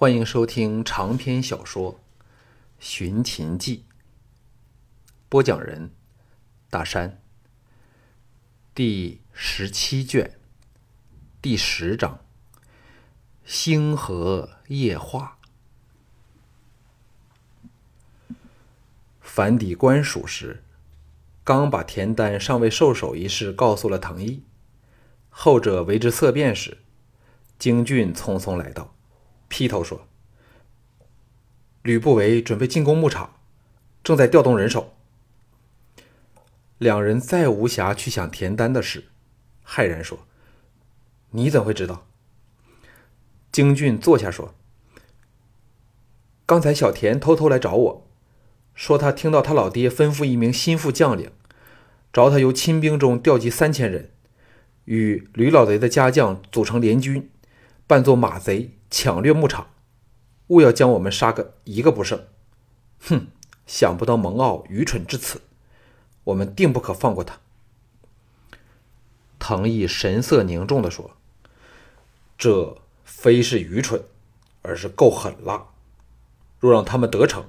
欢迎收听长篇小说《寻秦记》，播讲人：大山。第十七卷，第十章：星河夜话。樊抵官署时，刚把田丹尚未受首一事告诉了藤毅，后者为之色变时，京俊匆匆来到。劈头说：“吕不韦准备进攻牧场，正在调动人手。”两人再无暇去想田丹的事，骇然说：“你怎会知道？”京俊坐下说：“刚才小田偷偷来找我，说他听到他老爹吩咐一名心腹将领，找他由亲兵中调集三千人，与吕老贼的家将组成联军，扮作马贼。”抢掠牧场，务要将我们杀个一个不剩！哼，想不到蒙骜愚蠢至此，我们定不可放过他。藤毅神色凝重地说：“这非是愚蠢，而是够狠了。若让他们得逞，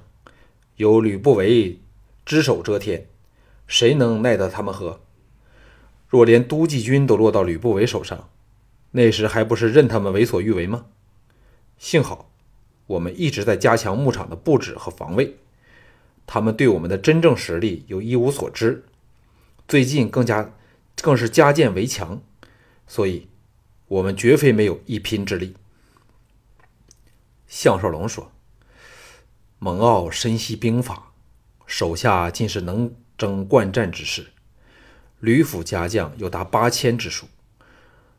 有吕不韦只手遮天，谁能奈得他们何？若连都记军都落到吕不韦手上，那时还不是任他们为所欲为吗？”幸好，我们一直在加强牧场的布置和防卫，他们对我们的真正实力又一无所知。最近更加更是加建围墙，所以，我们绝非没有一拼之力。项少龙说：“蒙奥深悉兵法，手下尽是能征惯战之士，吕府家将有达八千之数，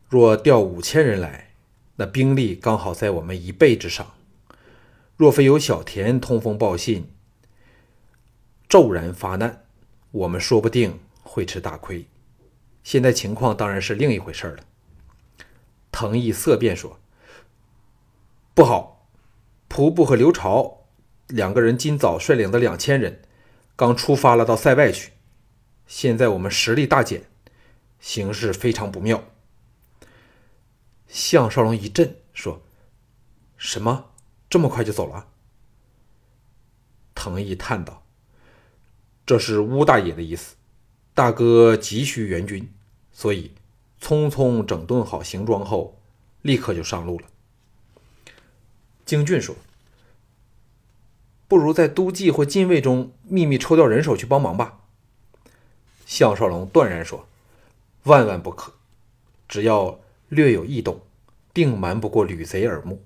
若调五千人来。”那兵力刚好在我们一倍之上，若非有小田通风报信，骤然发难，我们说不定会吃大亏。现在情况当然是另一回事了。藤毅色变说：“不好，仆部和刘朝两个人今早率领的两千人，刚出发了到塞外去。现在我们实力大减，形势非常不妙。”项少龙一震，说：“什么？这么快就走了？”藤毅叹道：“这是乌大爷的意思，大哥急需援军，所以匆匆整顿好行装后，立刻就上路了。”京俊说：“不如在都记或禁卫中秘密抽调人手去帮忙吧。”项少龙断然说：“万万不可！只要……”略有异动，定瞒不过吕贼耳目。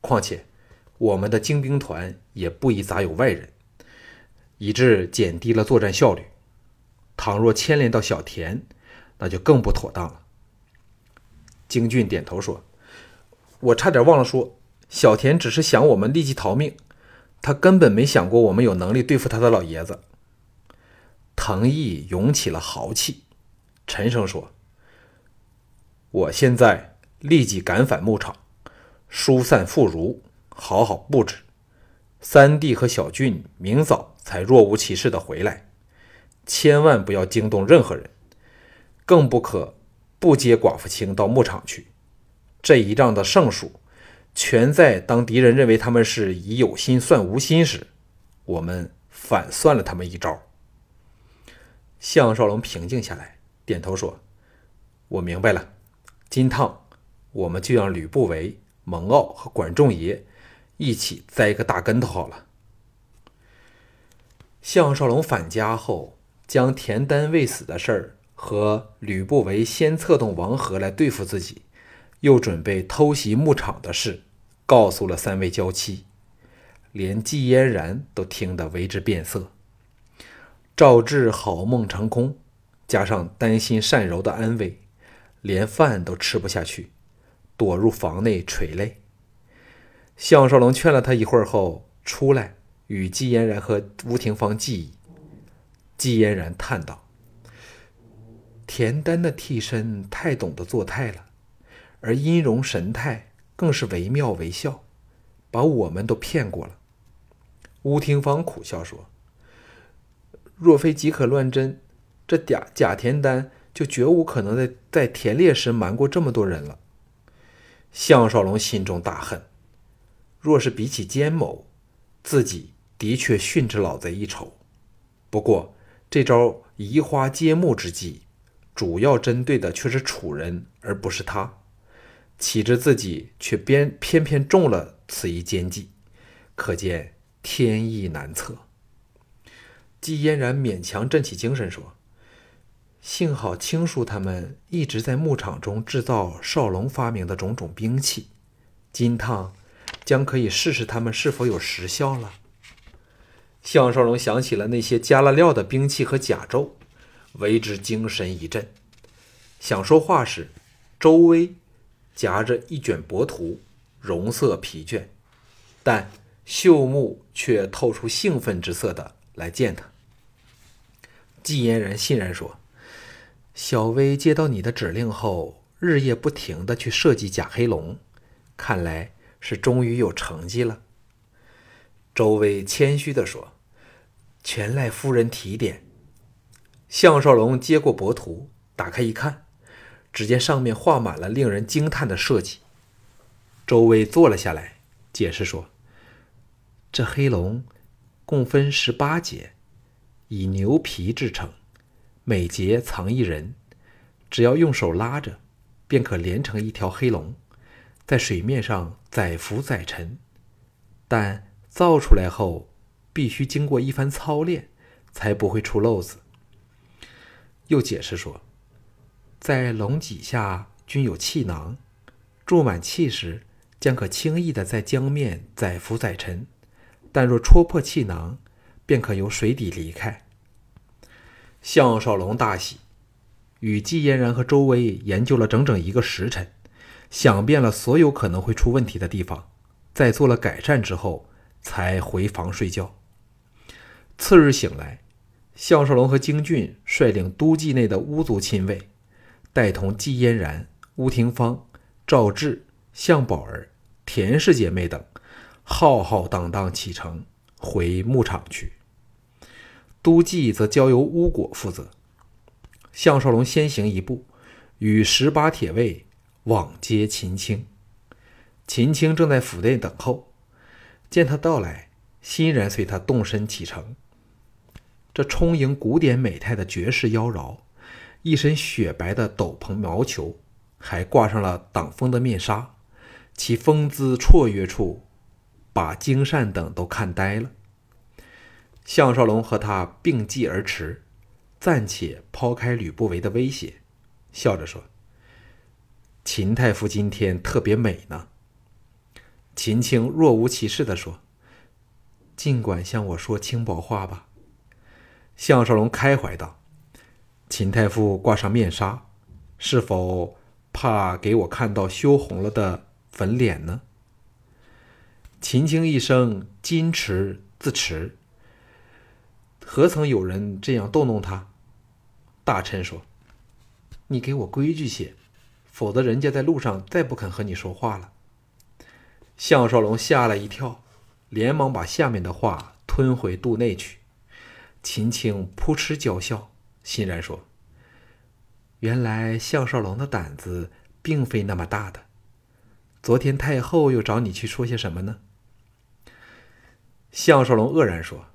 况且，我们的精兵团也不宜杂有外人，以致减低了作战效率。倘若牵连到小田，那就更不妥当了。京俊点头说：“我差点忘了说，小田只是想我们立即逃命，他根本没想过我们有能力对付他的老爷子。”藤毅涌起了豪气，沉声说。我现在立即赶返牧场，疏散妇孺，好好布置。三弟和小俊明早才若无其事的回来，千万不要惊动任何人，更不可不接寡妇清到牧场去。这一仗的胜数，全在当敌人认为他们是以有心算无心时，我们反算了他们一招。项少龙平静下来，点头说：“我明白了。”金趟，我们就让吕不韦、蒙骜和管仲爷一起栽个大跟头好了。项少龙返家后，将田丹未死的事儿和吕不韦先策动王和来对付自己，又准备偷袭牧场的事，告诉了三位娇妻，连季嫣然都听得为之变色。赵志好梦成空，加上担心善柔的安危。连饭都吃不下去，躲入房内垂泪。项少龙劝了他一会儿后，出来与季嫣然和吴廷芳计议。季嫣然叹道：“田丹的替身太懂得做态了，而音容神态更是惟妙惟肖，把我们都骗过了。”吴廷芳苦笑说：“若非即可乱真，这假假田丹。”就绝无可能在在田猎时瞒过这么多人了。项少龙心中大恨，若是比起奸谋，自己的确逊之老贼一筹。不过这招移花接木之计，主要针对的却是楚人，而不是他。岂知自己却偏偏偏中了此一奸计，可见天意难测。季嫣然勉强振起精神说：“幸好青叔他们一直在牧场中制造少龙发明的种种兵器，金烫将可以试试他们是否有实效了。”项少龙想起了那些加了料的兵器和甲胄，为之精神一振。想说话时，周威。夹着一卷薄图，容色疲倦，但秀目却透出兴奋之色的来见他。季嫣然欣然说：“小薇接到你的指令后，日夜不停的去设计假黑龙，看来是终于有成绩了。”周薇谦虚的说：“全赖夫人提点。”项少龙接过薄图，打开一看。只见上面画满了令人惊叹的设计。周威坐了下来，解释说：“这黑龙共分十八节，以牛皮制成，每节藏一人，只要用手拉着，便可连成一条黑龙，在水面上载浮载沉。但造出来后，必须经过一番操练，才不会出漏子。”又解释说。在龙脊下均有气囊，注满气时，将可轻易的在江面载浮载沉；但若戳破气囊，便可由水底离开。项少龙大喜，与季嫣然和周威研究了整整一个时辰，想遍了所有可能会出问题的地方，在做了改善之后，才回房睡觉。次日醒来，项少龙和京俊率领都记内的巫族亲卫。带同季嫣然、吴廷芳、赵志、向宝儿、田氏姐妹等，浩浩荡荡启程回牧场去。都记则交由巫果负责。项少龙先行一步，与十八铁卫往接秦青。秦青正在府内等候，见他到来，欣然随他动身启程。这充盈古典美态的绝世妖娆。一身雪白的斗篷毛球，还挂上了挡风的面纱，其风姿绰约处，把金善等都看呆了。项少龙和他并继而驰，暂且抛开吕不韦的威胁，笑着说：“秦太傅今天特别美呢。”秦青若无其事地说：“尽管向我说轻薄话吧。”项少龙开怀道。秦太傅挂上面纱，是否怕给我看到羞红了的粉脸呢？秦青一声矜持自持，何曾有人这样逗弄他？大臣说：“你给我规矩些，否则人家在路上再不肯和你说话了。”项少龙吓了一跳，连忙把下面的话吞回肚内去。秦青扑哧娇笑。欣然说：“原来项少龙的胆子并非那么大的。昨天太后又找你去说些什么呢？”项少龙愕然说：“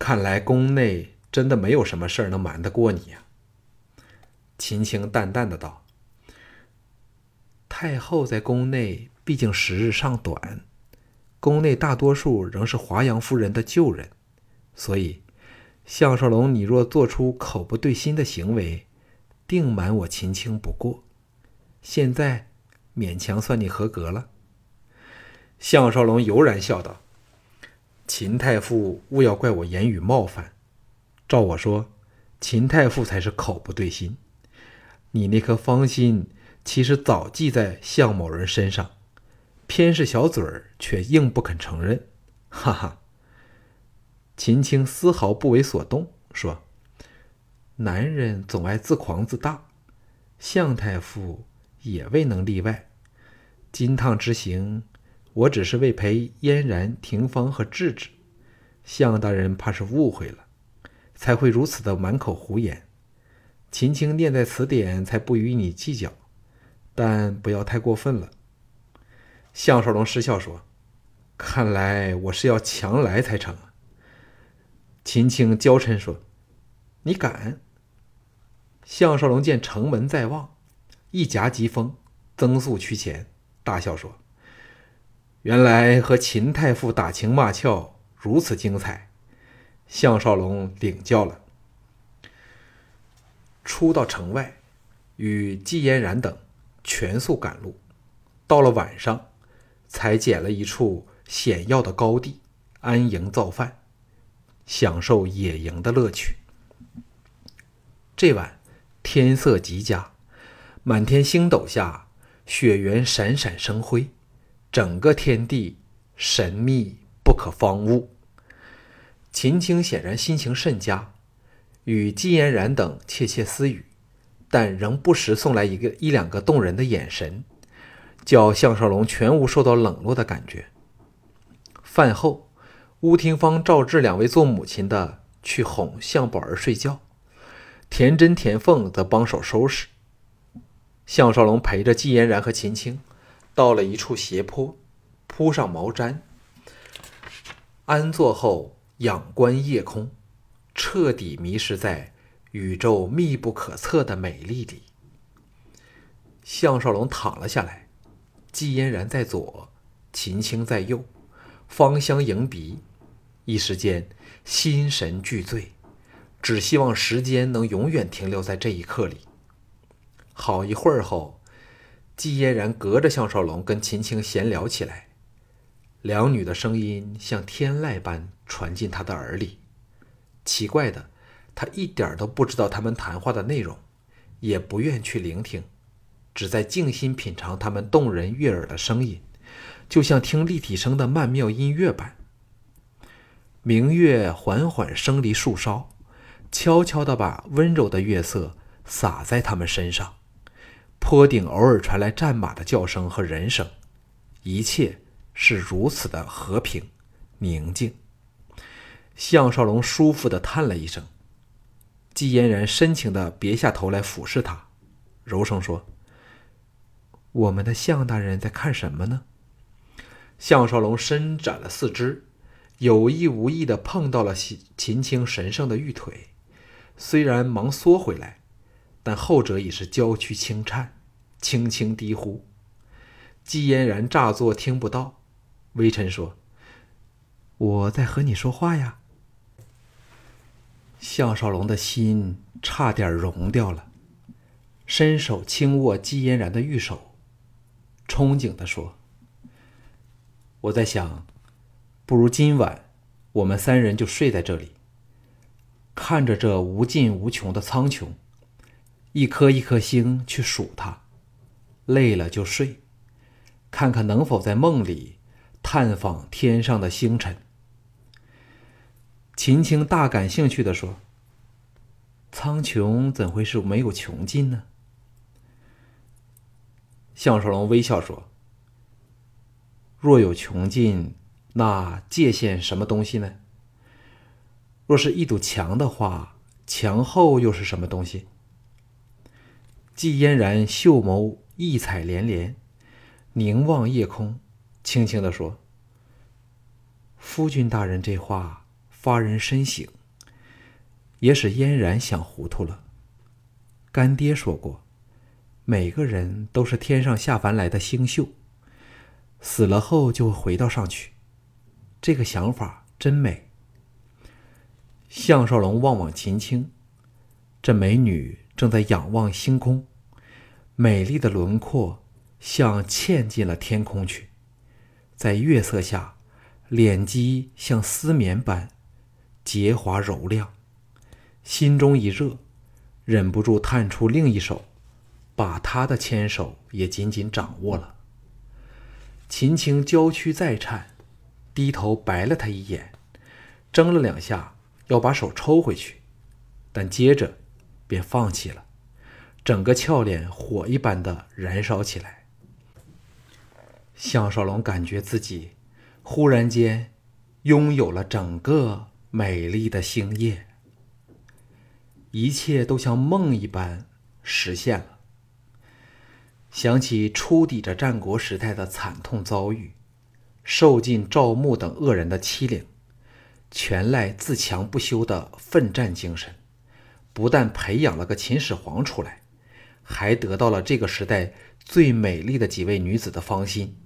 看来宫内真的没有什么事儿能瞒得过你呀。”秦青淡淡的道：“太后在宫内毕竟时日尚短，宫内大多数仍是华阳夫人的旧人，所以。”项少龙，你若做出口不对心的行为，定瞒我秦青不过。现在勉强算你合格了。项少龙悠然笑道：“秦太傅勿要怪我言语冒犯。照我说，秦太傅才是口不对心。你那颗芳心其实早记在向某人身上，偏是小嘴儿却硬不肯承认。哈哈。”秦青丝毫不为所动，说：“男人总爱自狂自大，向太傅也未能例外。金烫之行，我只是为陪嫣然、廷芳和智智。向大人怕是误会了，才会如此的满口胡言。秦青念在词典，才不与你计较，但不要太过分了。”项少龙失笑说：“看来我是要强来才成啊！秦青娇嗔说：“你敢？”项少龙见城门在望，一夹疾风，增速趋前，大笑说：“原来和秦太傅打情骂俏如此精彩。”项少龙领教了。出到城外，与季嫣然等全速赶路，到了晚上，才捡了一处。险要的高地，安营造饭，享受野营的乐趣。这晚天色极佳，满天星斗下，雪原闪闪生辉，整个天地神秘不可方物。秦青显然心情甚佳，与季嫣然等窃窃私语，但仍不时送来一个一两个动人的眼神，叫项少龙全无受到冷落的感觉。饭后，乌廷芳召致两位做母亲的去哄向宝儿睡觉，田真、田凤则帮手收拾。项少龙陪着季嫣然和秦青，到了一处斜坡，铺上毛毡，安坐后仰观夜空，彻底迷失在宇宙密不可测的美丽里。项少龙躺了下来，季嫣然在左，秦青在右。芳香迎鼻，一时间心神俱醉，只希望时间能永远停留在这一刻里。好一会儿后，季嫣然隔着项少龙跟秦青闲聊起来，两女的声音像天籁般传进他的耳里。奇怪的，他一点都不知道他们谈话的内容，也不愿去聆听，只在静心品尝他们动人悦耳的声音。就像听立体声的曼妙音乐般，明月缓缓升离树梢，悄悄地把温柔的月色洒在他们身上。坡顶偶尔传来战马的叫声和人声，一切是如此的和平宁静。项少龙舒服的叹了一声，季嫣然深情的别下头来俯视他，柔声说：“我们的项大人在看什么呢？”项少龙伸展了四肢，有意无意的碰到了秦青神圣的玉腿，虽然忙缩回来，但后者已是娇躯轻颤，轻轻低呼。姬嫣然乍作听不到，微臣说：“我在和你说话呀。”项少龙的心差点融掉了，伸手轻握姬嫣然的玉手，憧憬地说。我在想，不如今晚我们三人就睡在这里，看着这无尽无穷的苍穹，一颗一颗星去数它，累了就睡，看看能否在梦里探访天上的星辰。秦青大感兴趣的说：“苍穹怎会是没有穷尽呢？”项少龙微笑说。若有穷尽，那界限什么东西呢？若是一堵墙的话，墙后又是什么东西？季嫣然秀眸异彩连连，凝望夜空，轻轻的说：“夫君大人这话发人深省，也使嫣然想糊涂了。干爹说过，每个人都是天上下凡来的星宿。”死了后就会回到上去，这个想法真美。项少龙望望秦青，这美女正在仰望星空，美丽的轮廓像嵌进了天空去，在月色下，脸肌像丝绵般洁滑柔亮，心中一热，忍不住探出另一手，把她的牵手也紧紧掌握了。秦青娇躯再颤，低头白了他一眼，怔了两下，要把手抽回去，但接着便放弃了，整个俏脸火一般的燃烧起来。项少龙感觉自己忽然间拥有了整个美丽的星夜，一切都像梦一般实现了。想起初抵着战国时代的惨痛遭遇，受尽赵牧等恶人的欺凌，全赖自强不休的奋战精神，不但培养了个秦始皇出来，还得到了这个时代最美丽的几位女子的芳心。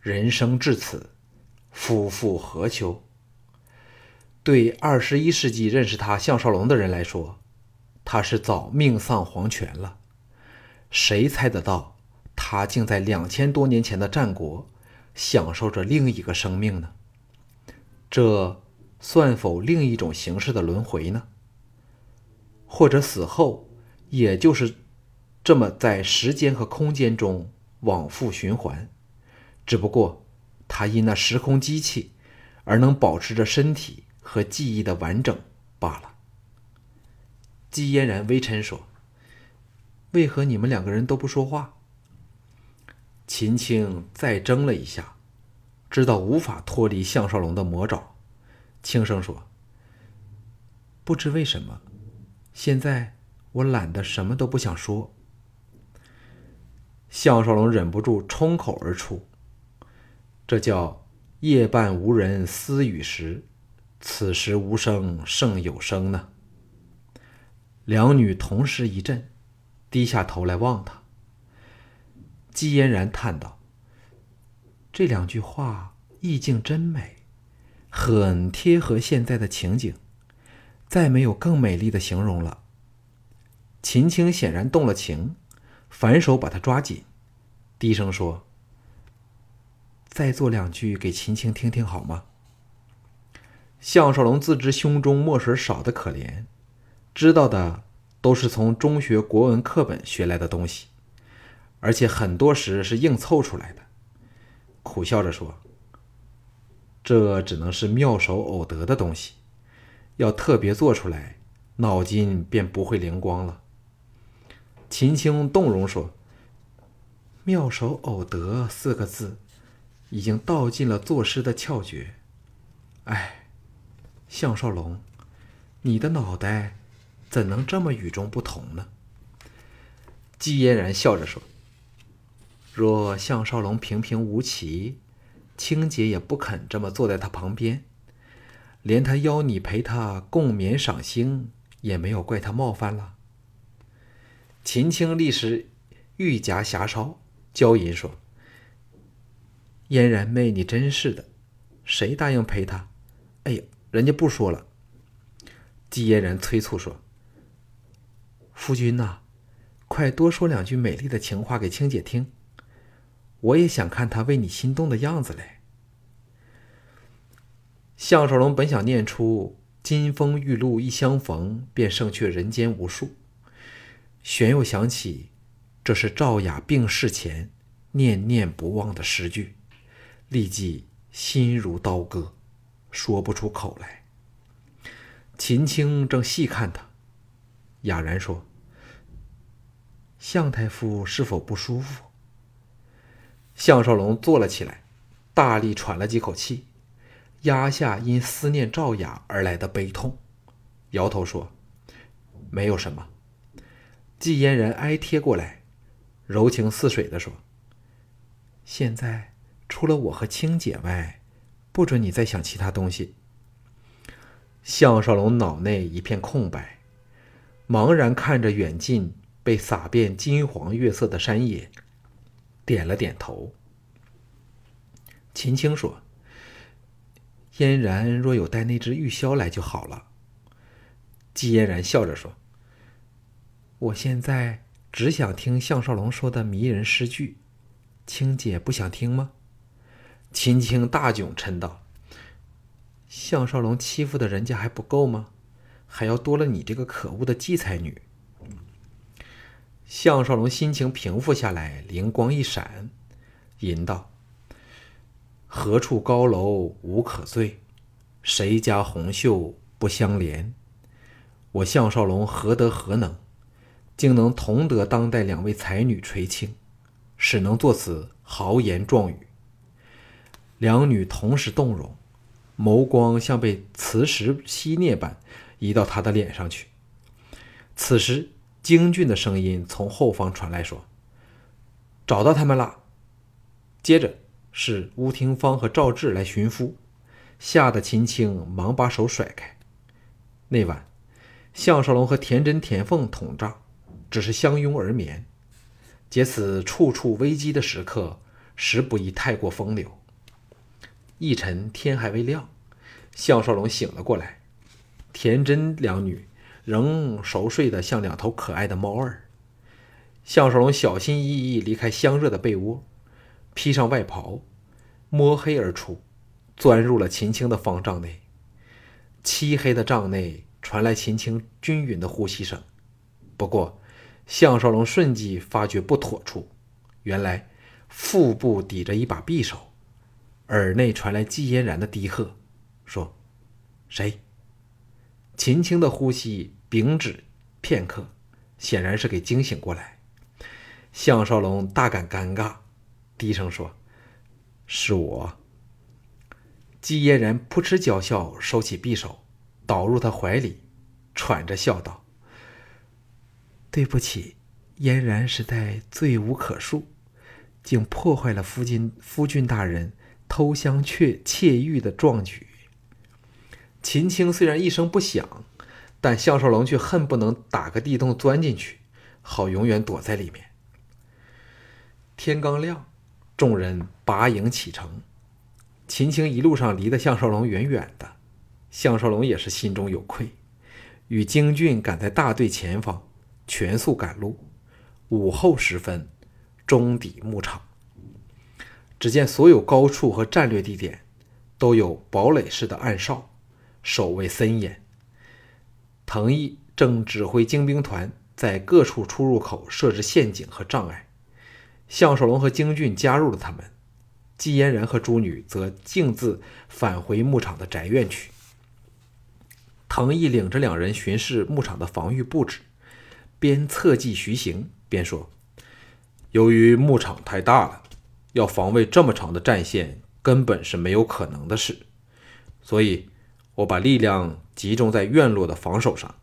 人生至此，夫复何求？对二十一世纪认识他项少龙的人来说，他是早命丧黄泉了。谁猜得到？他竟在两千多年前的战国，享受着另一个生命呢？这算否另一种形式的轮回呢？或者死后，也就是这么在时间和空间中往复循环，只不过他因那时空机器而能保持着身体和记忆的完整罢了。季嫣然微嗔说：“为何你们两个人都不说话？”秦青再怔了一下，知道无法脱离项少龙的魔爪，轻声说：“不知为什么，现在我懒得什么都不想说。”项少龙忍不住冲口而出：“这叫夜半无人私语时，此时无声胜有声呢。”两女同时一震，低下头来望他。姬嫣然叹道：“这两句话意境真美，很贴合现在的情景，再没有更美丽的形容了。”秦青显然动了情，反手把他抓紧，低声说：“再做两句给秦青听听好吗？”项少龙自知胸中墨水少的可怜，知道的都是从中学国文课本学来的东西。而且很多时是硬凑出来的，苦笑着说：“这只能是妙手偶得的东西，要特别做出来，脑筋便不会灵光了。”秦青动容说：“妙手偶得四个字，已经道尽了作诗的窍诀。哎，项少龙，你的脑袋怎能这么与众不同呢？”姬嫣然笑着说。若项少龙平平无奇，青姐也不肯这么坐在他旁边，连他邀你陪他共眠赏星，也没有怪他冒犯了。秦青立时玉颊霞烧，娇吟说：“嫣然妹，你真是的，谁答应陪他？哎呀，人家不说了。”姬嫣然催促说：“夫君呐，快多说两句美丽的情话给青姐听。”我也想看他为你心动的样子嘞。项少龙本想念出“金风玉露一相逢，便胜却人间无数”，玄又想起这是赵雅病逝前念念不忘的诗句，立即心如刀割，说不出口来。秦青正细看他，哑然说：“向太傅是否不舒服？”项少龙坐了起来，大力喘了几口气，压下因思念赵雅而来的悲痛，摇头说：“没有什么。”季嫣然挨贴过来，柔情似水的说：“现在除了我和青姐外，不准你再想其他东西。”项少龙脑内一片空白，茫然看着远近被洒遍金黄月色的山野。点了点头。秦青说：“嫣然若有带那只玉箫来就好了。”季嫣然笑着说：“我现在只想听项少龙说的迷人诗句，青姐不想听吗？”秦青大窘，嗔道：“项少龙欺负的人家还不够吗？还要多了你这个可恶的季才女。”项少龙心情平复下来，灵光一闪，吟道：“何处高楼无可醉，谁家红袖不相连？我项少龙何德何能，竟能同得当代两位才女垂青，使能作此豪言壮语？”两女同时动容，眸光像被磁石吸啮般移到他的脸上去。此时。京俊的声音从后方传来，说：“找到他们了。”接着是吴廷芳和赵志来寻夫，吓得秦青忙把手甩开。那晚，项少龙和田真、田凤统帐，只是相拥而眠。借此处处危机的时刻，实不宜太过风流。一晨天还未亮，项少龙醒了过来，田真两女仍熟睡得像两头可爱的猫儿。项少龙小心翼翼离开香热的被窝，披上外袍，摸黑而出，钻入了秦青的方帐内。漆黑的帐内传来秦青均匀的呼吸声，不过。项少龙瞬即发觉不妥处，原来腹部抵着一把匕首，耳内传来季嫣然的低喝，说：“谁？”秦青的呼吸屏止片刻，显然是给惊醒过来。项少龙大感尴尬，低声说：“是我。”季嫣然扑哧娇笑，收起匕首，倒入他怀里，喘着笑道。对不起，嫣然实在罪无可恕，竟破坏了夫君夫君大人偷香却窃玉的壮举。秦青虽然一声不响，但项少龙却恨不能打个地洞钻进去，好永远躲在里面。天刚亮，众人拔营启程。秦青一路上离得项少龙远远的，项少龙也是心中有愧，与京俊赶在大队前方。全速赶路，午后时分，终抵牧场。只见所有高处和战略地点都有堡垒式的暗哨，守卫森严。藤毅正指挥精兵团在各处出入口设置陷阱和障碍，项少龙和京俊加入了他们，季嫣然和朱女则径自返回牧场的宅院去。藤毅领着两人巡视牧场的防御布置。边策计徐行，边说：“由于牧场太大了，要防卫这么长的战线，根本是没有可能的事。所以，我把力量集中在院落的防守上。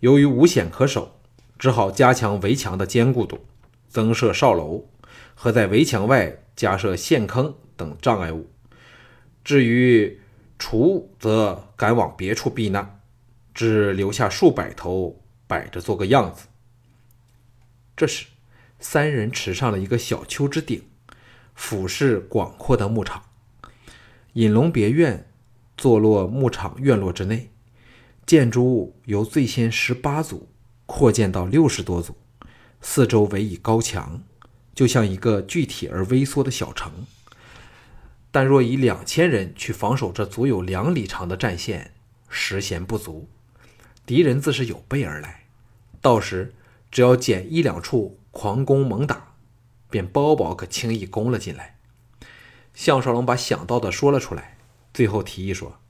由于无险可守，只好加强围墙的坚固度，增设哨楼，和在围墙外加设陷坑等障碍物。至于除，则赶往别处避难，只留下数百头。”摆着做个样子。这时，三人持上了一个小丘之顶，俯视广阔的牧场。隐龙别院坐落牧场院落之内，建筑物由最先十八组扩建到六十多组，四周围以高墙，就像一个具体而微缩的小城。但若以两千人去防守这足有两里长的战线，实嫌不足。敌人自是有备而来，到时只要捡一两处狂攻猛打，便包保可轻易攻了进来。项少龙把想到的说了出来，最后提议说：“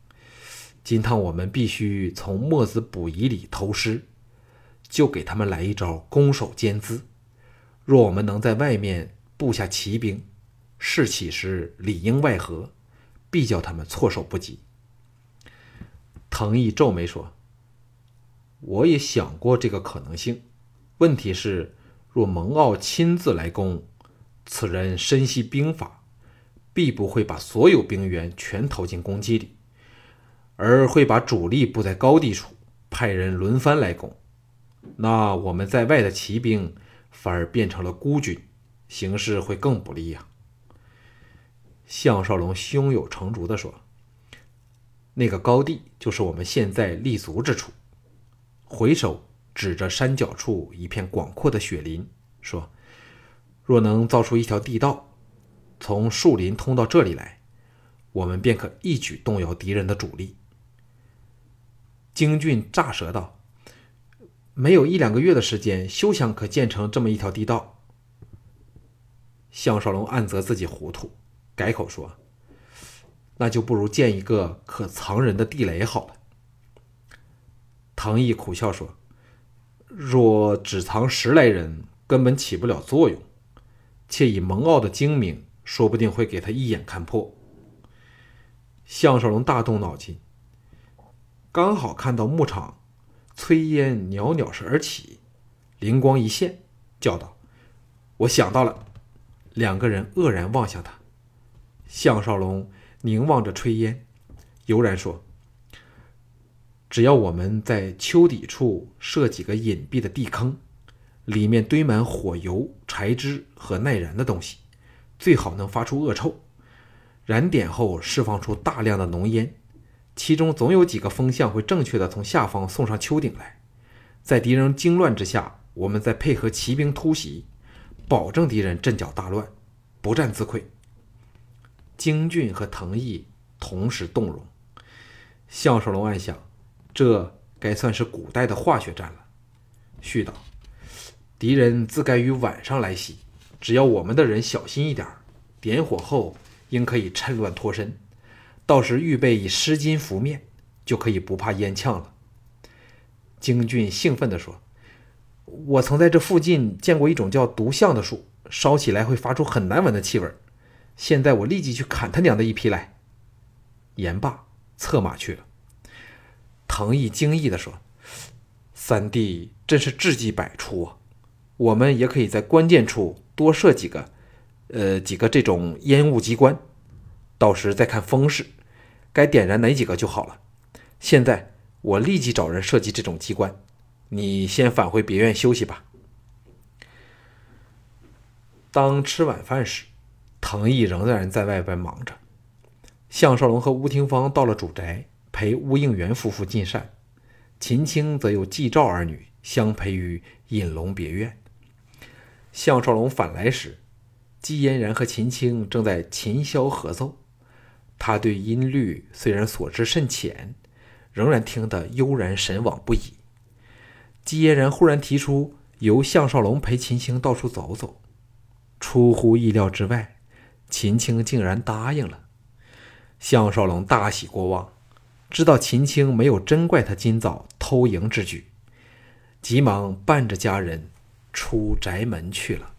今趟我们必须从墨子补遗里偷师，就给他们来一招攻守兼资。若我们能在外面布下骑兵，士起时里应外合，必叫他们措手不及。”藤毅皱眉说。我也想过这个可能性，问题是，若蒙骜亲自来攻，此人深悉兵法，必不会把所有兵员全投进攻击里，而会把主力布在高地处，派人轮番来攻。那我们在外的骑兵反而变成了孤军，形势会更不利呀。项少龙胸有成竹地说：“那个高地就是我们现在立足之处。”回首指着山脚处一片广阔的雪林，说：“若能造出一条地道，从树林通到这里来，我们便可一举动摇敌人的主力。”京俊乍舌道：“没有一两个月的时间，休想可建成这么一条地道。”项少龙暗责自己糊涂，改口说：“那就不如建一个可藏人的地雷好了。”唐毅苦笑说：“若只藏十来人，根本起不了作用；且以蒙骜的精明，说不定会给他一眼看破。”项少龙大动脑筋，刚好看到牧场炊烟袅袅时而起，灵光一现，叫道：“我想到了！”两个人愕然望向他，项少龙凝望着炊烟，悠然说：“只要我们在丘底处设几个隐蔽的地坑，里面堆满火油、柴枝和耐燃的东西，最好能发出恶臭。燃点后释放出大量的浓烟，其中总有几个风向会正确的从下方送上丘顶来。在敌人惊乱之下，我们再配合骑兵突袭，保证敌人阵脚大乱，不战自溃。”京俊和藤毅同时动容。项少龙暗想：这该算是古代的化学战了。絮道：“敌人自该于晚上来袭，只要我们的人小心一点，点火后应可以趁乱脱身。到时预备以湿巾拂面，就可以不怕烟呛了。”京俊兴奋地说：“我曾在这附近见过一种叫毒橡的树，烧起来会发出很难闻的气味。”现在我立即去砍他娘的一批来。言罢，策马去了。藤毅惊异地说：“三弟真是智计百出啊！我们也可以在关键处多设几个，呃，几个这种烟雾机关，到时再看风势，该点燃哪几个就好了。现在我立即找人设计这种机关，你先返回别院休息吧。”当吃晚饭时。藤毅仍然在外边忙着，项少龙和吴廷芳到了主宅，陪乌应元夫妇进膳。秦青则有季兆二女相陪于隐龙别院。项少龙返来时，季嫣然和秦青正在琴箫合奏。他对音律虽然所知甚浅，仍然听得悠然神往不已。季嫣然忽然提出由项少龙陪秦青到处走走，出乎意料之外。秦青竟然答应了，项少龙大喜过望，知道秦青没有真怪他今早偷营之举，急忙伴着家人出宅门去了。